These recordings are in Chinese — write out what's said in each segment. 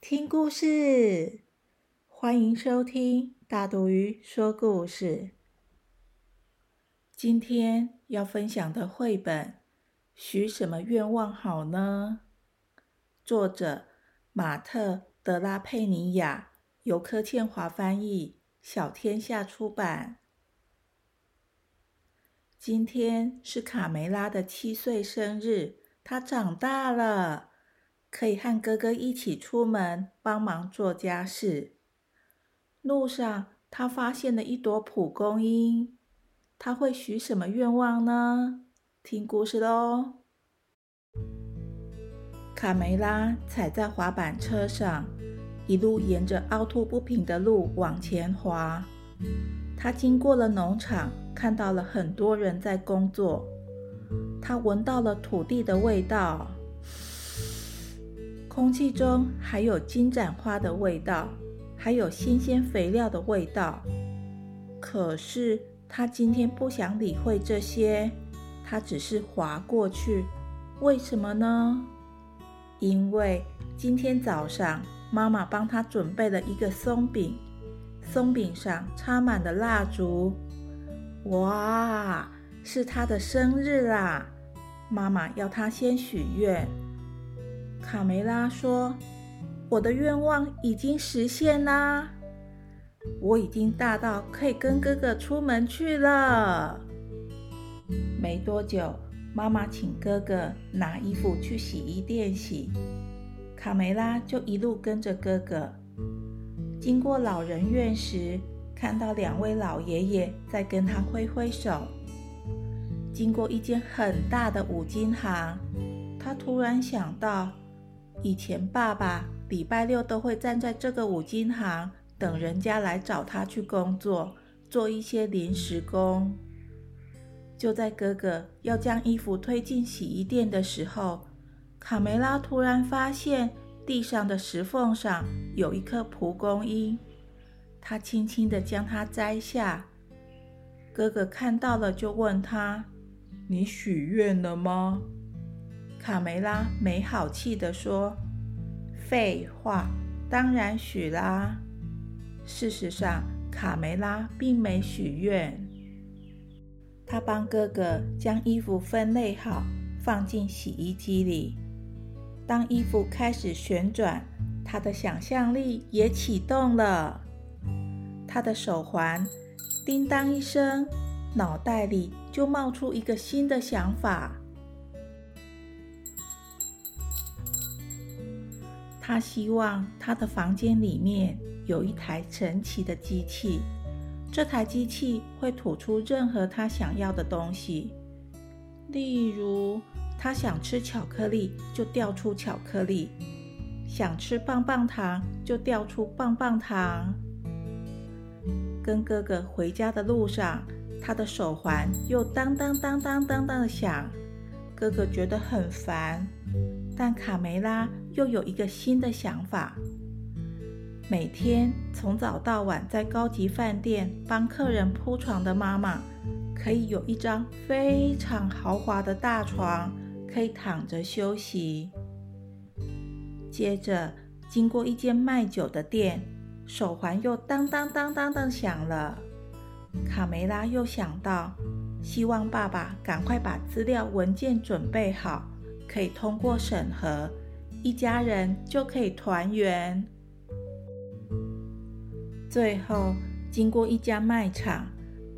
听故事！欢迎收听大肚鱼说故事。今天要分享的绘本《许什么愿望好呢》，作者马特·德拉佩尼亚，由柯倩华翻译，小天下出版。今天是卡梅拉的七岁生日，她长大了。可以和哥哥一起出门帮忙做家事。路上，他发现了一朵蒲公英。他会许什么愿望呢？听故事喽！卡梅拉踩在滑板车上，一路沿着凹凸不平的路往前滑。他经过了农场，看到了很多人在工作。他闻到了土地的味道。空气中还有金盏花的味道，还有新鲜肥料的味道。可是他今天不想理会这些，他只是划过去。为什么呢？因为今天早上妈妈帮他准备了一个松饼，松饼上插满了蜡烛。哇，是他的生日啦！妈妈要他先许愿。卡梅拉说：“我的愿望已经实现啦，我已经大到可以跟哥哥出门去了。”没多久，妈妈请哥哥拿衣服去洗衣店洗，卡梅拉就一路跟着哥哥。经过老人院时，看到两位老爷爷在跟他挥挥手。经过一间很大的五金行，他突然想到。以前爸爸礼拜六都会站在这个五金行等人家来找他去工作，做一些临时工。就在哥哥要将衣服推进洗衣店的时候，卡梅拉突然发现地上的石缝上有一颗蒲公英，他轻轻地将它摘下。哥哥看到了，就问他：“你许愿了吗？”卡梅拉没好气地说：“废话，当然许啦。”事实上，卡梅拉并没许愿。他帮哥哥将衣服分类好，放进洗衣机里。当衣服开始旋转，他的想象力也启动了。他的手环叮当一声，脑袋里就冒出一个新的想法。他希望他的房间里面有一台神奇的机器，这台机器会吐出任何他想要的东西。例如，他想吃巧克力就掉出巧克力，想吃棒棒糖就掉出棒棒糖。跟哥哥回家的路上，他的手环又当当当当当当的响，哥哥觉得很烦。但卡梅拉又有一个新的想法：每天从早到晚在高级饭店帮客人铺床的妈妈，可以有一张非常豪华的大床，可以躺着休息。接着，经过一间卖酒的店，手环又当当当当的响了。卡梅拉又想到，希望爸爸赶快把资料文件准备好。可以通过审核，一家人就可以团圆。最后，经过一家卖场，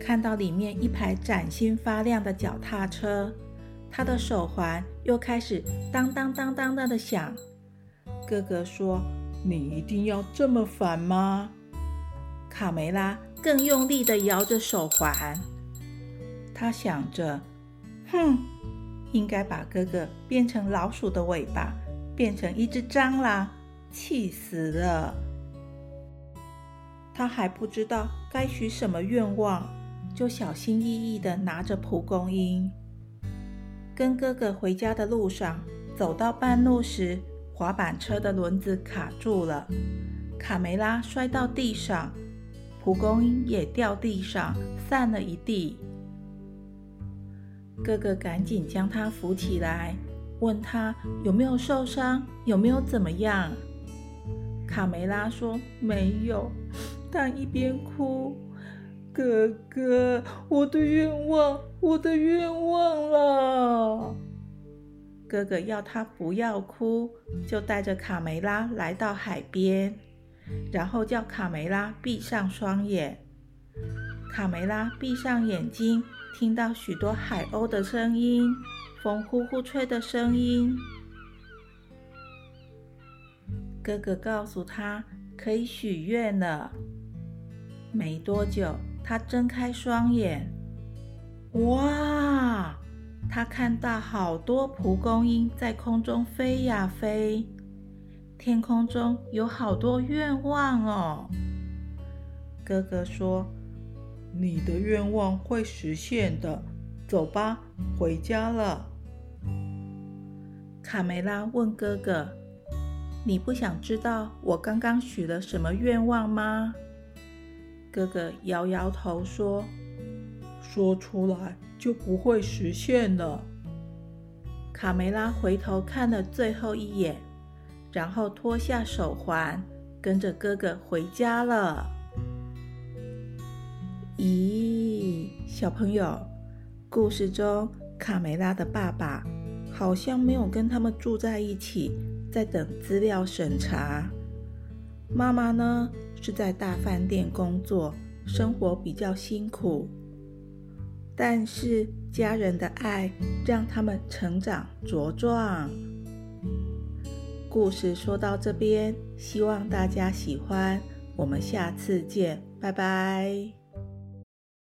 看到里面一排崭新发亮的脚踏车，他的手环又开始当当当当当的响。哥哥说：“你一定要这么烦吗？”卡梅拉更用力地摇着手环，他想着：“哼。”应该把哥哥变成老鼠的尾巴，变成一只蟑螂，气死了。他还不知道该许什么愿望，就小心翼翼地拿着蒲公英，跟哥哥回家的路上，走到半路时，滑板车的轮子卡住了，卡梅拉摔到地上，蒲公英也掉地上，散了一地。哥哥赶紧将他扶起来，问他有没有受伤，有没有怎么样。卡梅拉说没有。他一边哭：“哥哥，我的愿望，我的愿望了。”哥哥要他不要哭，就带着卡梅拉来到海边，然后叫卡梅拉闭上双眼。卡梅拉闭上眼睛，听到许多海鸥的声音，风呼呼吹的声音。哥哥告诉他可以许愿了。没多久，他睁开双眼，哇！他看到好多蒲公英在空中飞呀飞，天空中有好多愿望哦。哥哥说：“你的愿望会实现的，走吧，回家了。”卡梅拉问哥哥：“你不想知道我刚刚许了什么愿望吗？”哥哥摇摇头说：“说出来就不会实现了。”卡梅拉回头看了最后一眼，然后脱下手环，跟着哥哥回家了。咦，小朋友，故事中卡梅拉的爸爸好像没有跟他们住在一起，在等资料审查。妈妈呢？是在大饭店工作，生活比较辛苦，但是家人的爱让他们成长茁壮。故事说到这边，希望大家喜欢，我们下次见，拜拜。